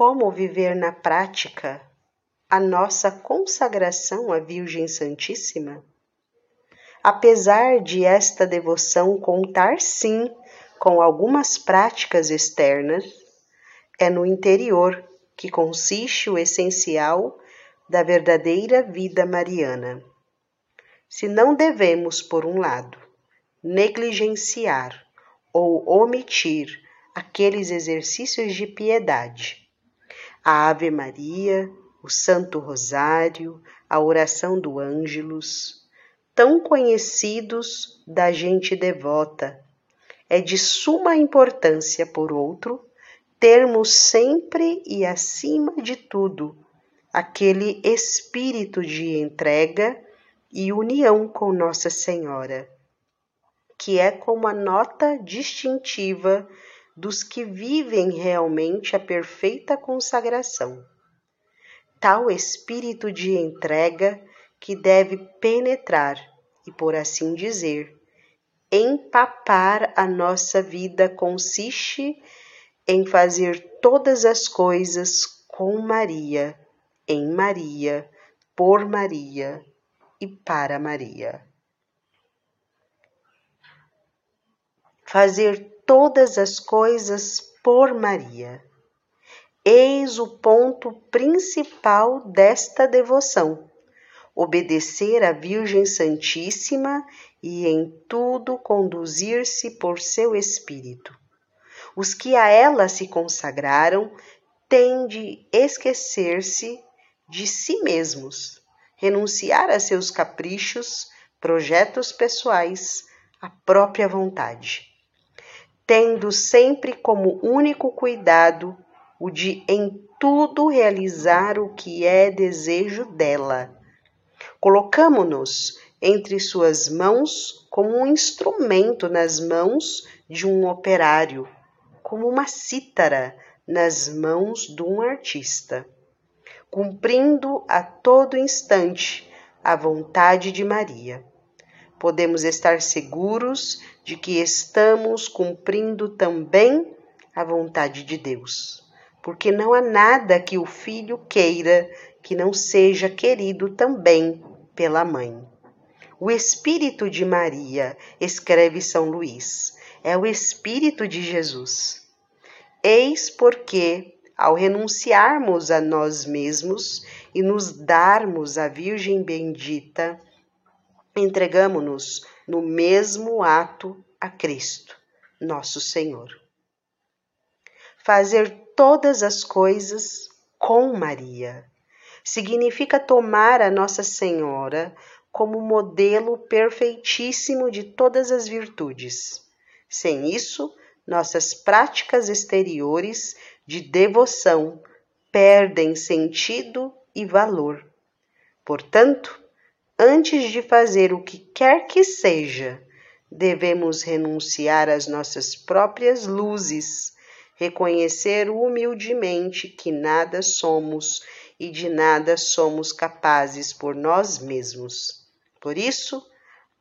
como viver na prática a nossa consagração à Virgem Santíssima? Apesar de esta devoção contar sim com algumas práticas externas, é no interior que consiste o essencial da verdadeira vida mariana. Se não devemos, por um lado, negligenciar ou omitir aqueles exercícios de piedade, a Ave Maria, o Santo Rosário, a oração do Ângelus, tão conhecidos da gente devota. É de suma importância, por outro, termos sempre e acima de tudo aquele espírito de entrega e união com Nossa Senhora, que é como a nota distintiva dos que vivem realmente a perfeita consagração. Tal espírito de entrega que deve penetrar e, por assim dizer, empapar a nossa vida consiste em fazer todas as coisas com Maria, em Maria, por Maria e para Maria. Fazer todas as coisas por Maria. Eis o ponto principal desta devoção obedecer à Virgem Santíssima e em tudo conduzir-se por seu Espírito. Os que a ela se consagraram têm de esquecer-se de si mesmos, renunciar a seus caprichos, projetos pessoais, a própria vontade, tendo sempre como único cuidado o de em tudo realizar o que é desejo dela Colocamo-nos entre suas mãos como um instrumento nas mãos de um operário, como uma cítara nas mãos de um artista, cumprindo a todo instante a vontade de Maria. Podemos estar seguros de que estamos cumprindo também a vontade de Deus, porque não há nada que o filho queira que não seja querido também pela mãe. O espírito de Maria, escreve São Luís, é o espírito de Jesus. Eis porque, ao renunciarmos a nós mesmos e nos darmos à Virgem bendita, entregamo-nos no mesmo ato a Cristo, nosso Senhor. Fazer todas as coisas com Maria significa tomar a Nossa Senhora como modelo perfeitíssimo de todas as virtudes. Sem isso, nossas práticas exteriores de devoção perdem sentido e valor. Portanto, antes de fazer o que quer que seja, devemos renunciar às nossas próprias luzes, reconhecer humildemente que nada somos e de nada somos capazes por nós mesmos. Por isso,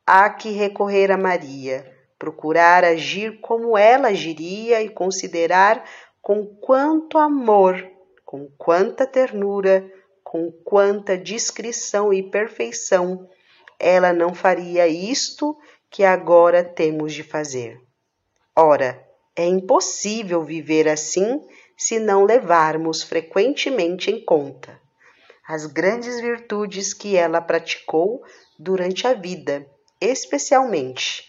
há que recorrer a Maria, procurar agir como ela agiria e considerar com quanto amor, com quanta ternura, com quanta discrição e perfeição ela não faria isto que agora temos de fazer. Ora, é impossível viver assim se não levarmos frequentemente em conta as grandes virtudes que ela praticou durante a vida, especialmente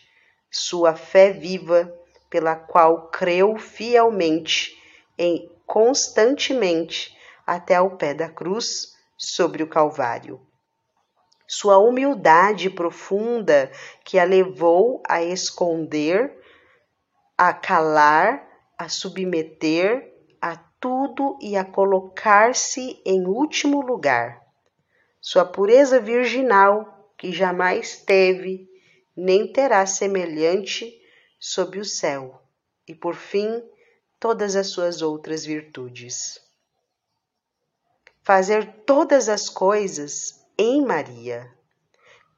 sua fé viva, pela qual creu fielmente e constantemente até ao pé da cruz sobre o Calvário. Sua humildade profunda que a levou a esconder, a calar, a submeter a tudo e a colocar-se em último lugar. Sua pureza virginal, que jamais teve nem terá semelhante sob o céu, e por fim, todas as suas outras virtudes. Fazer todas as coisas em Maria.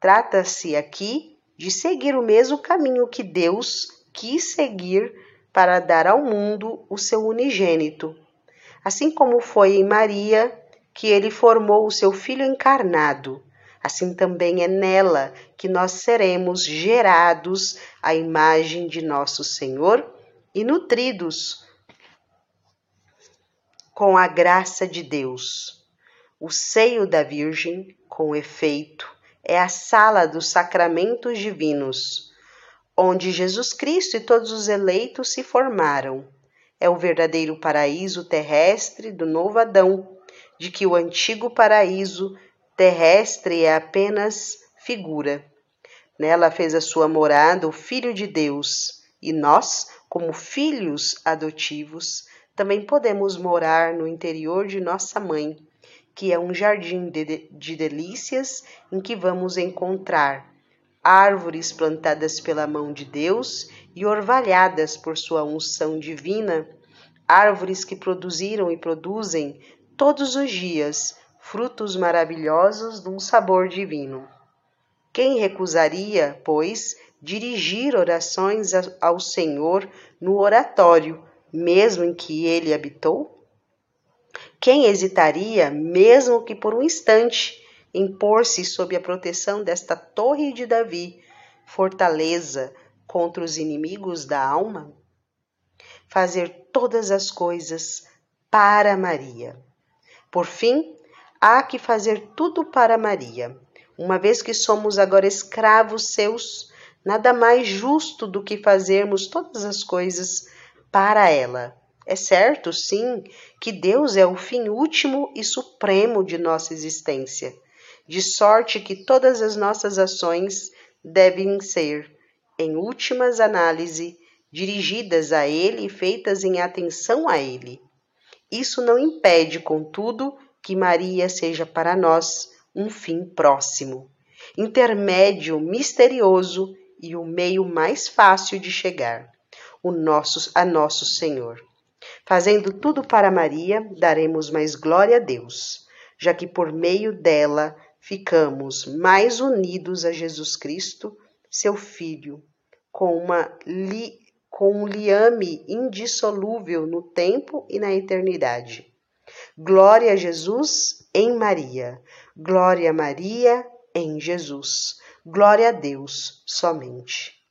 Trata-se aqui de seguir o mesmo caminho que Deus quis seguir para dar ao mundo o seu unigênito, Assim como foi em Maria que ele formou o seu Filho encarnado, assim também é nela que nós seremos gerados à imagem de nosso Senhor e nutridos com a graça de Deus. O seio da Virgem, com efeito, é a sala dos sacramentos divinos, onde Jesus Cristo e todos os eleitos se formaram. É o verdadeiro paraíso terrestre do novo Adão, de que o antigo paraíso terrestre é apenas figura. Nela fez a sua morada o Filho de Deus, e nós, como filhos adotivos, também podemos morar no interior de nossa mãe, que é um jardim de, de delícias em que vamos encontrar árvores plantadas pela mão de Deus e orvalhadas por sua unção divina, árvores que produziram e produzem todos os dias frutos maravilhosos de um sabor divino. Quem recusaria, pois, dirigir orações ao Senhor no oratório, mesmo em que ele habitou? Quem hesitaria, mesmo que por um instante, em pôr-se sob a proteção desta torre de Davi, fortaleza contra os inimigos da alma? Fazer todas as coisas para Maria. Por fim, há que fazer tudo para Maria. Uma vez que somos agora escravos seus, nada mais justo do que fazermos todas as coisas para ela. É certo, sim, que Deus é o fim último e supremo de nossa existência, de sorte que todas as nossas ações devem ser, em últimas análise, dirigidas a Ele e feitas em atenção a Ele. Isso não impede, contudo, que Maria seja para nós um fim próximo, intermédio misterioso e o meio mais fácil de chegar o nosso, a nosso Senhor. Fazendo tudo para Maria, daremos mais glória a Deus, já que por meio dela ficamos mais unidos a Jesus Cristo, seu Filho, com, uma li, com um liame indissolúvel no tempo e na eternidade. Glória a Jesus em Maria. Glória a Maria em Jesus. Glória a Deus somente.